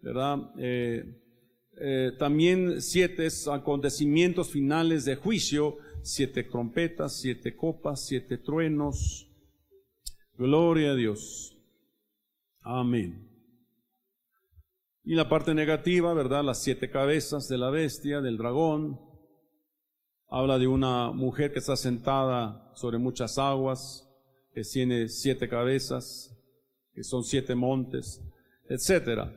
¿verdad? Eh, también siete acontecimientos finales de juicio, siete trompetas, siete copas, siete truenos. Gloria a Dios. Amén. Y la parte negativa, ¿verdad? Las siete cabezas de la bestia, del dragón, habla de una mujer que está sentada sobre muchas aguas, que tiene siete cabezas, que son siete montes, etc.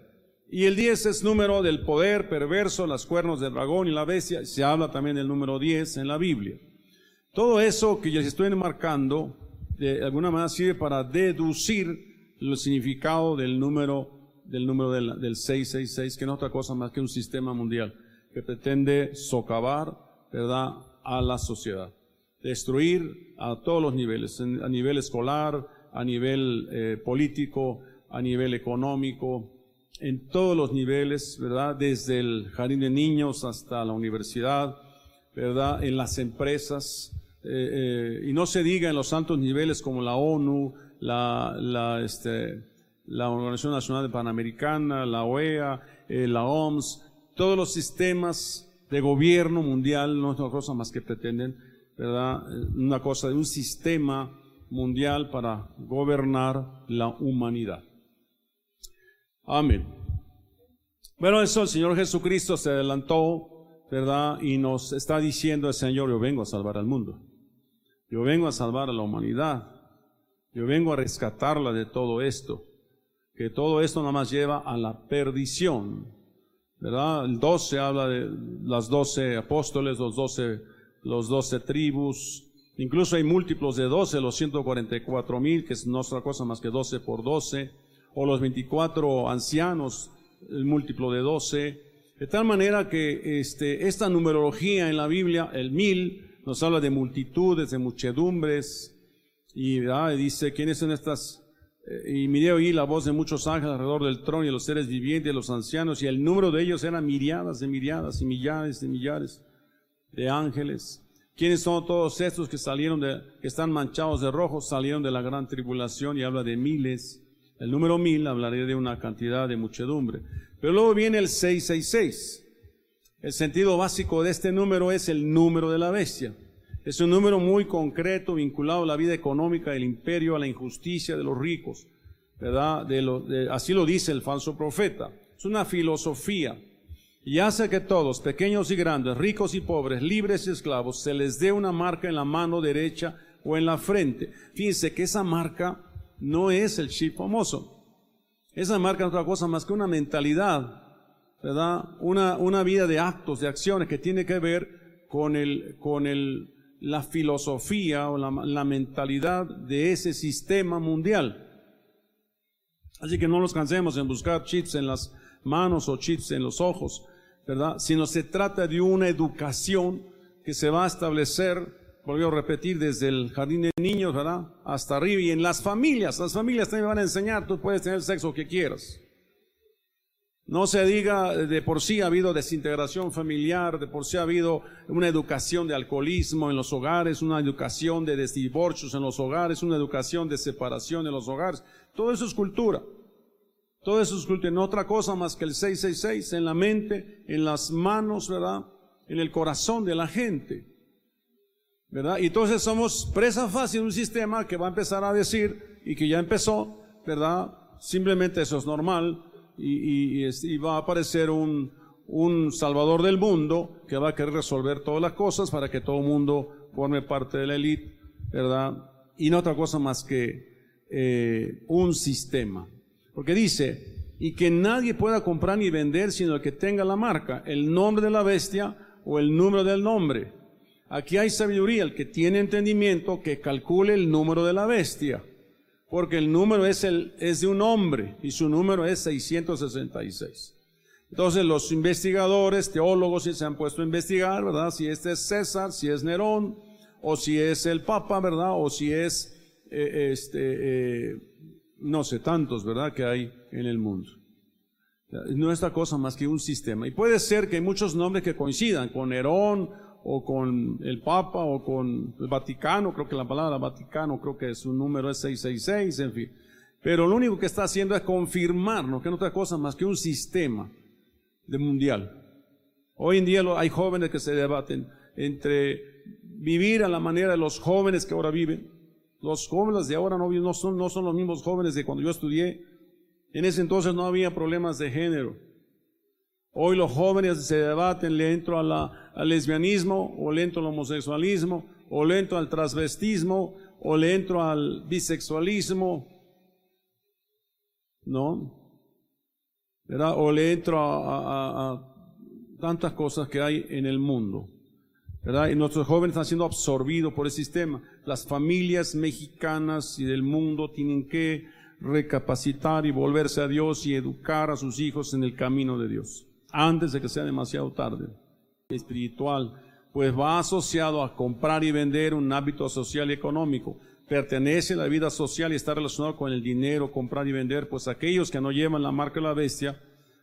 Y el diez es número del poder perverso, las cuernos del dragón y la bestia. Se habla también del número diez en la Biblia. Todo eso que ya estoy marcando, de alguna manera sirve para deducir el significado del número del número del, del 666, que no es otra cosa más que un sistema mundial que pretende socavar ¿verdad?, a la sociedad. Destruir a todos los niveles, a nivel escolar, a nivel eh, político, a nivel económico, en todos los niveles, ¿verdad? Desde el jardín de niños hasta la universidad, ¿verdad? En las empresas, eh, eh, y no se diga en los altos niveles como la ONU, la, este, la Organización Nacional Panamericana, la OEA, la OMS, todos los sistemas de gobierno mundial no es otra cosa más que pretenden, ¿verdad? Una cosa de un sistema mundial para gobernar la humanidad. Amén. Bueno, eso el Señor Jesucristo se adelantó, ¿verdad? Y nos está diciendo el Señor, yo vengo a salvar al mundo. Yo vengo a salvar a la humanidad. Yo vengo a rescatarla de todo esto. Que todo esto nada más lleva a la perdición. ¿verdad? El 12 habla de las 12 apóstoles, los 12, los 12 tribus, incluso hay múltiplos de 12, los 144 mil, que es no otra cosa más que 12 por 12, o los 24 ancianos, el múltiplo de 12, de tal manera que este, esta numerología en la Biblia, el mil, nos habla de multitudes, de muchedumbres, y dice, ¿quiénes son estas eh, y miré oí la voz de muchos ángeles alrededor del trono y los seres vivientes, los ancianos, y el número de ellos era miriadas de miriadas y millares de millares de ángeles. ¿Quiénes son todos estos que salieron de, que están manchados de rojo, salieron de la gran tribulación y habla de miles? El número mil hablaré de una cantidad de muchedumbre. Pero luego viene el 666. El sentido básico de este número es el número de la bestia. Es un número muy concreto vinculado a la vida económica del imperio, a la injusticia de los ricos, ¿verdad? así lo dice el falso profeta. Es una filosofía y hace que todos, pequeños y grandes, ricos y pobres, libres y esclavos, se les dé una marca en la mano derecha o en la frente. Fíjense que esa marca no es el chip famoso. Esa marca es otra cosa más que una mentalidad, ¿verdad? Una, una vida de actos, de acciones que tiene que ver con el, con el, la filosofía o la, la mentalidad de ese sistema mundial. Así que no nos cansemos en buscar chips en las manos o chips en los ojos, ¿verdad? Sino se trata de una educación que se va a establecer volvió a repetir, desde el jardín de niños, ¿verdad? Hasta arriba y en las familias. Las familias también van a enseñar, tú puedes tener el sexo que quieras. No se diga, de por sí ha habido desintegración familiar, de por sí ha habido una educación de alcoholismo en los hogares, una educación de desdivorcios en los hogares, una educación de separación en los hogares. Todo eso es cultura. Todo eso es cultura. No otra cosa más que el 666 en la mente, en las manos, ¿verdad? En el corazón de la gente. ¿Verdad? Y entonces somos presa fácil de un sistema que va a empezar a decir y que ya empezó, ¿verdad? Simplemente eso es normal y, y, va a aparecer un, un salvador del mundo que va a querer resolver todas las cosas para que todo el mundo forme parte de la élite, ¿verdad? Y no otra cosa más que eh, un sistema. Porque dice, y que nadie pueda comprar ni vender sino el que tenga la marca, el nombre de la bestia o el número del nombre. Aquí hay sabiduría, el que tiene entendimiento que calcule el número de la bestia, porque el número es, el, es de un hombre y su número es 666. Entonces los investigadores, teólogos, se han puesto a investigar, ¿verdad? Si este es César, si es Nerón, o si es el Papa, ¿verdad? O si es, eh, este, eh, no sé, tantos, ¿verdad? Que hay en el mundo. No es esta cosa más que un sistema. Y puede ser que hay muchos nombres que coincidan con Nerón o con el Papa o con el Vaticano, creo que la palabra Vaticano, creo que su número es 666, en fin. Pero lo único que está haciendo es confirmarnos que no otra cosa más que un sistema de mundial. Hoy en día hay jóvenes que se debaten entre vivir a la manera de los jóvenes que ahora viven. Los jóvenes de ahora no, son, no son los mismos jóvenes de cuando yo estudié. En ese entonces no había problemas de género. Hoy los jóvenes se debaten, le entro al lesbianismo, o le entro al homosexualismo, o le entro al transvestismo, o le entro al bisexualismo, ¿no? ¿Verdad? O le entro a, tantas cosas que hay en el mundo. ¿verdad? Y nuestros jóvenes están siendo absorbidos por el sistema. Las familias mexicanas y del mundo tienen que recapacitar y volverse a Dios y educar a sus hijos en el camino de Dios antes de que sea demasiado tarde. Espiritual, pues va asociado a comprar y vender un hábito social y económico. Pertenece a la vida social y está relacionado con el dinero, comprar y vender, pues aquellos que no llevan la marca de la bestia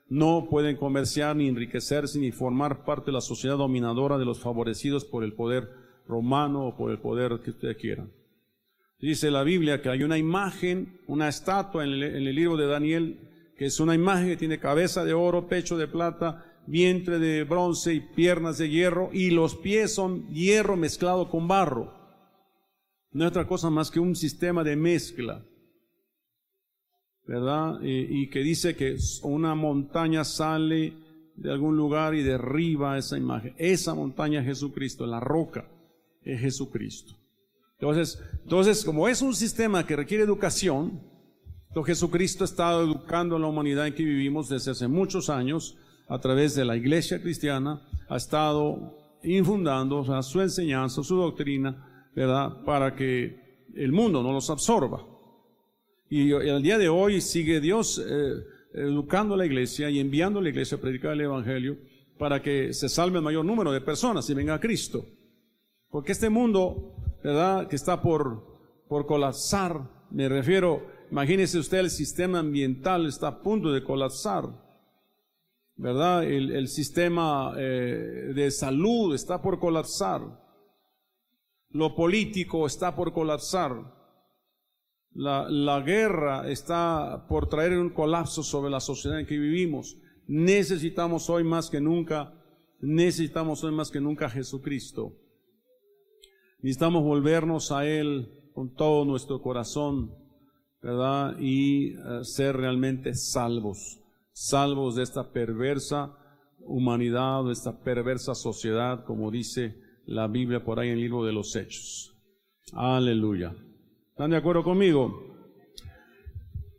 no pueden comerciar ni enriquecerse ni formar parte de la sociedad dominadora de los favorecidos por el poder romano o por el poder que usted quiera. Dice la Biblia que hay una imagen, una estatua en el libro de Daniel que es una imagen que tiene cabeza de oro, pecho de plata, vientre de bronce y piernas de hierro, y los pies son hierro mezclado con barro. No es otra cosa más que un sistema de mezcla, ¿verdad? y que dice que una montaña sale de algún lugar y derriba esa imagen. Esa montaña es Jesucristo, la roca es Jesucristo. Entonces, entonces, como es un sistema que requiere educación, entonces Jesucristo ha estado educando a la humanidad en que vivimos desde hace muchos años a través de la iglesia cristiana, ha estado infundando su enseñanza, su doctrina, ¿verdad? Para que el mundo no los absorba. Y el día de hoy sigue Dios eh, educando a la iglesia y enviando a la iglesia a predicar el Evangelio para que se salve el mayor número de personas y venga a Cristo. Porque este mundo, ¿verdad? Que está por, por colapsar, me refiero Imagínese usted, el sistema ambiental está a punto de colapsar, ¿verdad? El, sistema eh, de salud está por colapsar. Lo político está por colapsar. La, la guerra está por traer un colapso sobre la sociedad en que vivimos. Necesitamos hoy más que nunca, necesitamos hoy más que nunca a Jesucristo. Necesitamos volvernos a Él con todo nuestro corazón ¿verdad? Y eh, ser realmente salvos, salvos de esta perversa humanidad, de esta perversa sociedad, como dice la Biblia por ahí en el libro de los Hechos. Aleluya. ¿Están de acuerdo conmigo?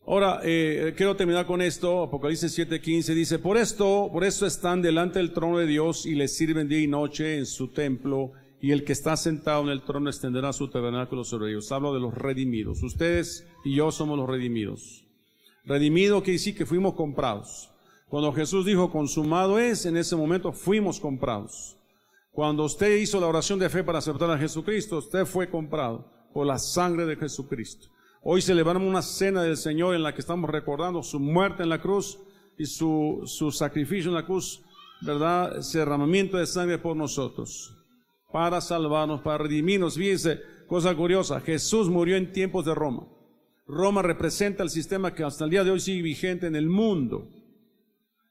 Ahora, eh, quiero terminar con esto. Apocalipsis 7:15 dice, por esto, por esto están delante del trono de Dios y le sirven día y noche en su templo y el que está sentado en el trono extenderá su tabernáculo sobre ellos. Hablo de los redimidos. Ustedes y yo somos los redimidos. Redimido quiere decir que fuimos comprados. Cuando Jesús dijo consumado es, en ese momento fuimos comprados. Cuando usted hizo la oración de fe para aceptar a Jesucristo, usted fue comprado por la sangre de Jesucristo. Hoy celebramos una cena del Señor en la que estamos recordando su muerte en la cruz y su, su sacrificio en la cruz, ¿verdad? Ese derramamiento de sangre por nosotros, para salvarnos, para redimirnos. Fíjense, cosa curiosa, Jesús murió en tiempos de Roma. Roma representa el sistema que hasta el día de hoy sigue vigente en el mundo.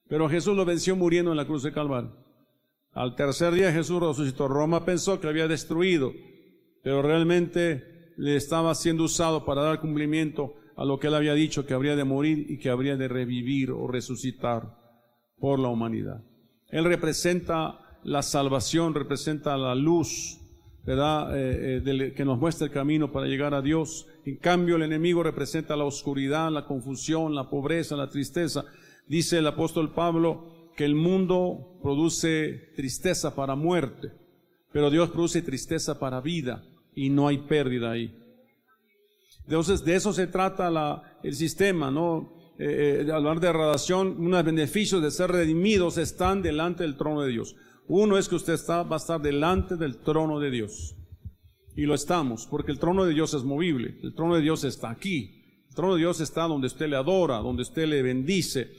Pero Jesús lo venció muriendo en la cruz de Calvario. Al tercer día Jesús resucitó. Roma pensó que había destruido, pero realmente le estaba siendo usado para dar cumplimiento a lo que él había dicho, que habría de morir y que habría de revivir o resucitar por la humanidad. Él representa la salvación, representa la luz, ¿verdad? Eh, eh, que nos muestra el camino para llegar a Dios. En cambio, el enemigo representa la oscuridad, la confusión, la pobreza, la tristeza. Dice el apóstol Pablo que el mundo produce tristeza para muerte, pero Dios produce tristeza para vida y no hay pérdida ahí. Entonces, de eso se trata el sistema, ¿no? Eh, eh hablar de radiación, unos beneficios de ser redimidos están delante del trono de Dios. Uno es que usted está, va a estar delante del trono de Dios. Y lo estamos, porque el trono de Dios es movible. El trono de Dios está aquí. El trono de Dios está donde usted le adora, donde usted le bendice.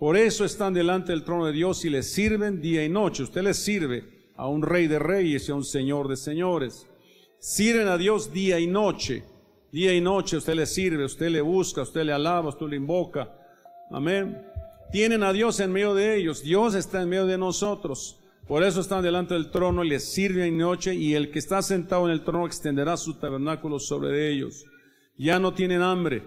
Por eso están delante del trono de Dios y le sirven día y noche. Usted le sirve a un rey de reyes y a un señor de señores. Sirven a Dios día y noche. Día y noche usted le sirve, usted le busca, usted le alaba, usted le invoca. Amén. Tienen a Dios en medio de ellos. Dios está en medio de nosotros. Por eso están delante del trono y les sirven noche y el que está sentado en el trono extenderá su tabernáculo sobre ellos. Ya no tienen hambre,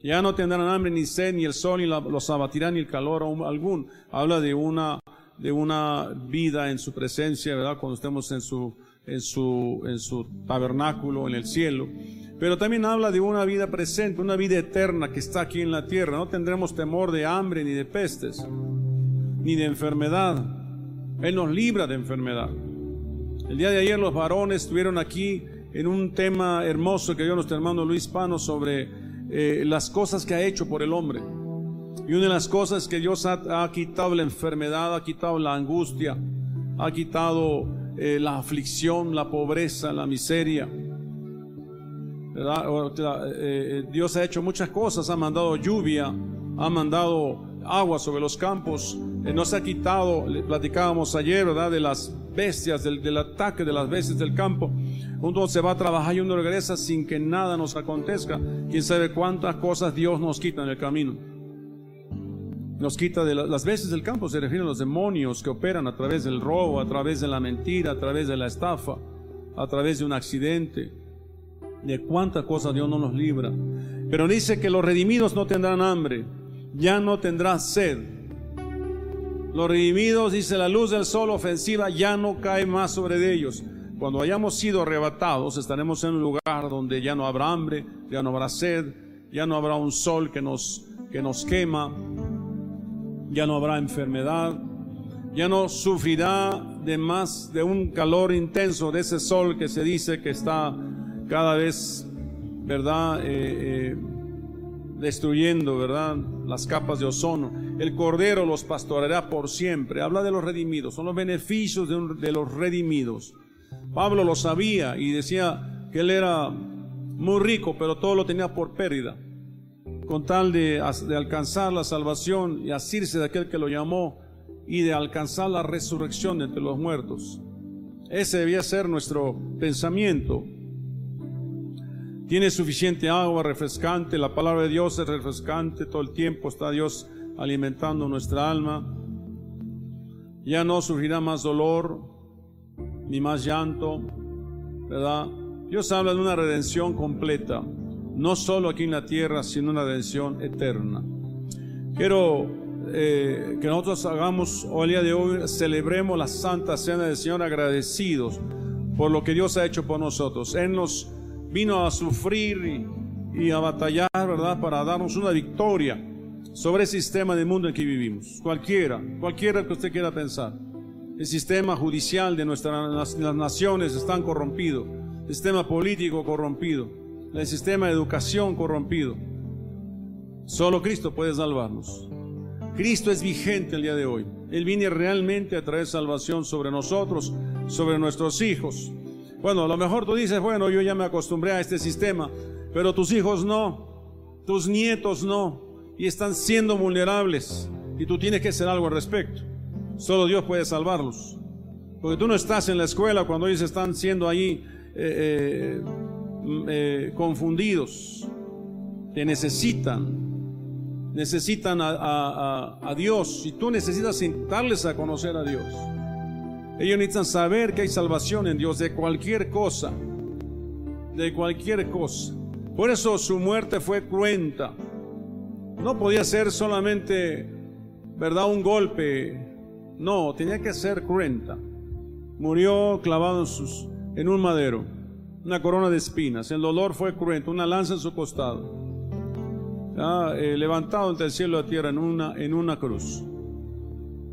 ya no tendrán hambre ni sed, ni el sol ni los abatirá ni el calor algún. Habla de una, de una vida en su presencia, ¿verdad? Cuando estemos en su, en su, en su tabernáculo, en el cielo. Pero también habla de una vida presente, una vida eterna que está aquí en la tierra. No tendremos temor de hambre ni de pestes, ni de enfermedad él nos libra de enfermedad. El día de ayer los varones estuvieron aquí en un tema hermoso que dio nuestro hermano Luis Pano sobre eh, las cosas que ha hecho por el hombre. Y una de las cosas que Dios ha, quitado la enfermedad, ha quitado la angustia, ha quitado eh, la aflicción, la pobreza, la miseria. Eh, Dios ha hecho muchas cosas, ha mandado lluvia, ha mandado agua sobre los campos, eh, no se ha quitado, platicábamos ayer, ¿verdad? De las bestias, del, ataque de las bestias del campo. Uno se va a trabajar y uno regresa sin que nada nos acontezca. Quién sabe cuántas cosas Dios nos quita en el camino. Nos quita de las bestias del campo, se refieren a los demonios que operan a través del robo, a través de la mentira, a través de la estafa, a través de un accidente. De cuántas cosas Dios no nos libra. Pero dice que los redimidos no tendrán hambre, ya no tendrán sed los redimidos, dice la luz del sol ofensiva, ya no cae más sobre ellos. Cuando hayamos sido arrebatados, estaremos en un lugar donde ya no habrá hambre, ya no habrá sed, ya no habrá un sol que nos, que nos quema, ya no habrá enfermedad, ya no sufrirá de más de un calor intenso de ese sol que se dice que está cada vez, ¿verdad? Eh, eh, destruyendo, ¿verdad? Las capas de ozono. El Cordero los pastoreará por siempre. Habla de los redimidos, son los beneficios de, los redimidos. Pablo lo sabía y decía que él era muy rico, pero todo lo tenía por pérdida. Con tal de, de alcanzar la salvación y asirse de aquel que lo llamó y de alcanzar la resurrección entre los muertos. Ese debía ser nuestro pensamiento. Tiene suficiente agua refrescante, la palabra de Dios es refrescante, todo el tiempo está Dios alimentando nuestra alma. Ya no sufrirá más dolor, ni más llanto, ¿verdad? Dios habla de una redención completa, no solo aquí en la tierra, sino una redención eterna. Quiero eh, que nosotros hagamos hoy, día de hoy, celebremos la Santa Cena del Señor agradecidos por lo que Dios ha hecho por nosotros. Él nos vino a sufrir y, a batallar, ¿verdad? Para darnos una victoria sobre el sistema del mundo en que vivimos. Cualquiera, cualquiera que usted quiera pensar. El sistema judicial de nuestras naciones está corrompido, el sistema político corrompido, el sistema de educación corrompido. Solo Cristo puede salvarnos. Cristo es vigente el día de hoy. Él viene realmente a traer salvación sobre nosotros, sobre nuestros hijos. Bueno, a lo mejor tú dices, bueno, yo ya me acostumbré a este sistema, pero tus hijos no, tus nietos no, y están siendo vulnerables, y tú tienes que hacer algo al respecto. Solo Dios puede salvarlos. Porque tú no estás en la escuela cuando ellos están siendo ahí eh, eh, eh, confundidos. Te necesitan. Necesitan a, a, Dios. Y tú necesitas darles a conocer a Dios. Ellos necesitan saber que hay salvación en Dios de cualquier cosa. De cualquier cosa. Por eso su muerte fue cruenta. No podía ser solamente, ¿verdad? Un golpe no, tenía que ser cruenta. Murió clavado en, un madero, una corona de espinas. El dolor fue cruento, una lanza en su costado. Eh, levantado entre el cielo y la tierra en una, en una cruz.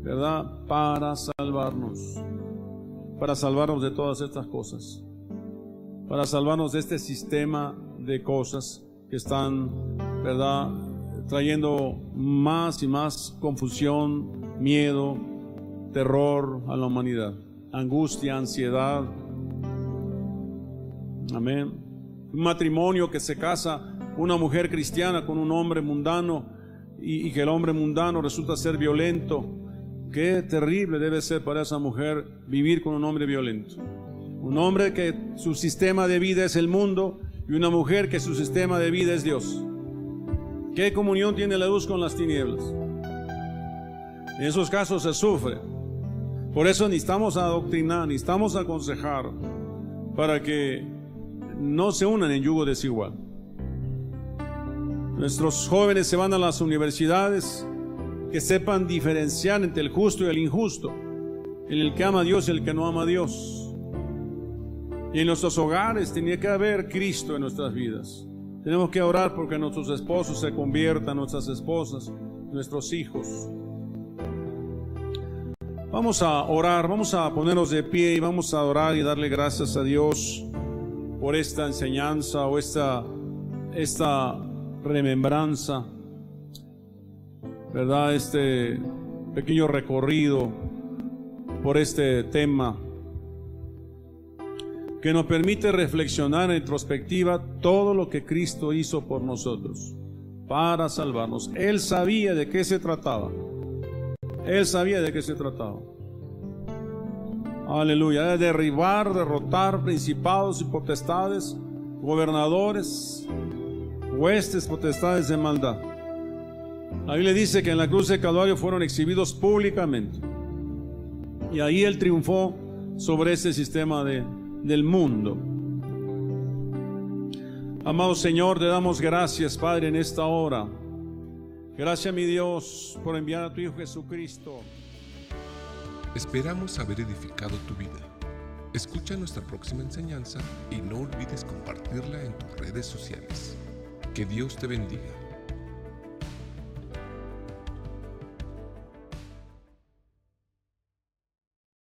¿Verdad? Para salvarnos. Para salvarnos de todas estas cosas. Para salvarnos de este sistema de cosas que están, ¿verdad? Trayendo más y más confusión, miedo, terror a la humanidad, angustia, ansiedad. Amén. Un matrimonio que se casa una mujer cristiana con un hombre mundano y, que el hombre mundano resulta ser violento. Qué terrible debe ser para esa mujer vivir con un hombre violento. Un hombre que su sistema de vida es el mundo y una mujer que su sistema de vida es Dios. ¿Qué comunión tiene la luz con las tinieblas? En esos casos se sufre. Por eso necesitamos adoctrinar, necesitamos aconsejar para que no se unan en yugo desigual. Nuestros jóvenes se van a las universidades que sepan diferenciar entre el justo y el injusto, el que ama a Dios y el que no ama a Dios. Y en nuestros hogares tenía que haber Cristo en nuestras vidas. Tenemos que orar porque nuestros esposos se conviertan, nuestras esposas, nuestros hijos. Vamos a orar, vamos a ponernos de pie y vamos a orar y darle gracias a Dios por esta enseñanza o esta, esta remembranza, ¿verdad? Este pequeño recorrido por este tema que nos permite reflexionar en retrospectiva todo lo que Cristo hizo por nosotros para salvarnos. Él sabía de qué se trataba. Él sabía de qué se trataba. Aleluya. De derribar, derrotar principados y potestades, gobernadores, huestes, potestades de maldad. La Biblia dice que en la cruz de Calvario fueron exhibidos públicamente. Y ahí Él triunfó sobre ese sistema de, del mundo. Amado Señor, te damos gracias, Padre, en esta hora. Gracias, mi Dios, por enviar a tu Hijo Jesucristo. Esperamos haber edificado tu vida. Escucha nuestra próxima enseñanza y no olvides compartirla en tus redes sociales. Que Dios te bendiga.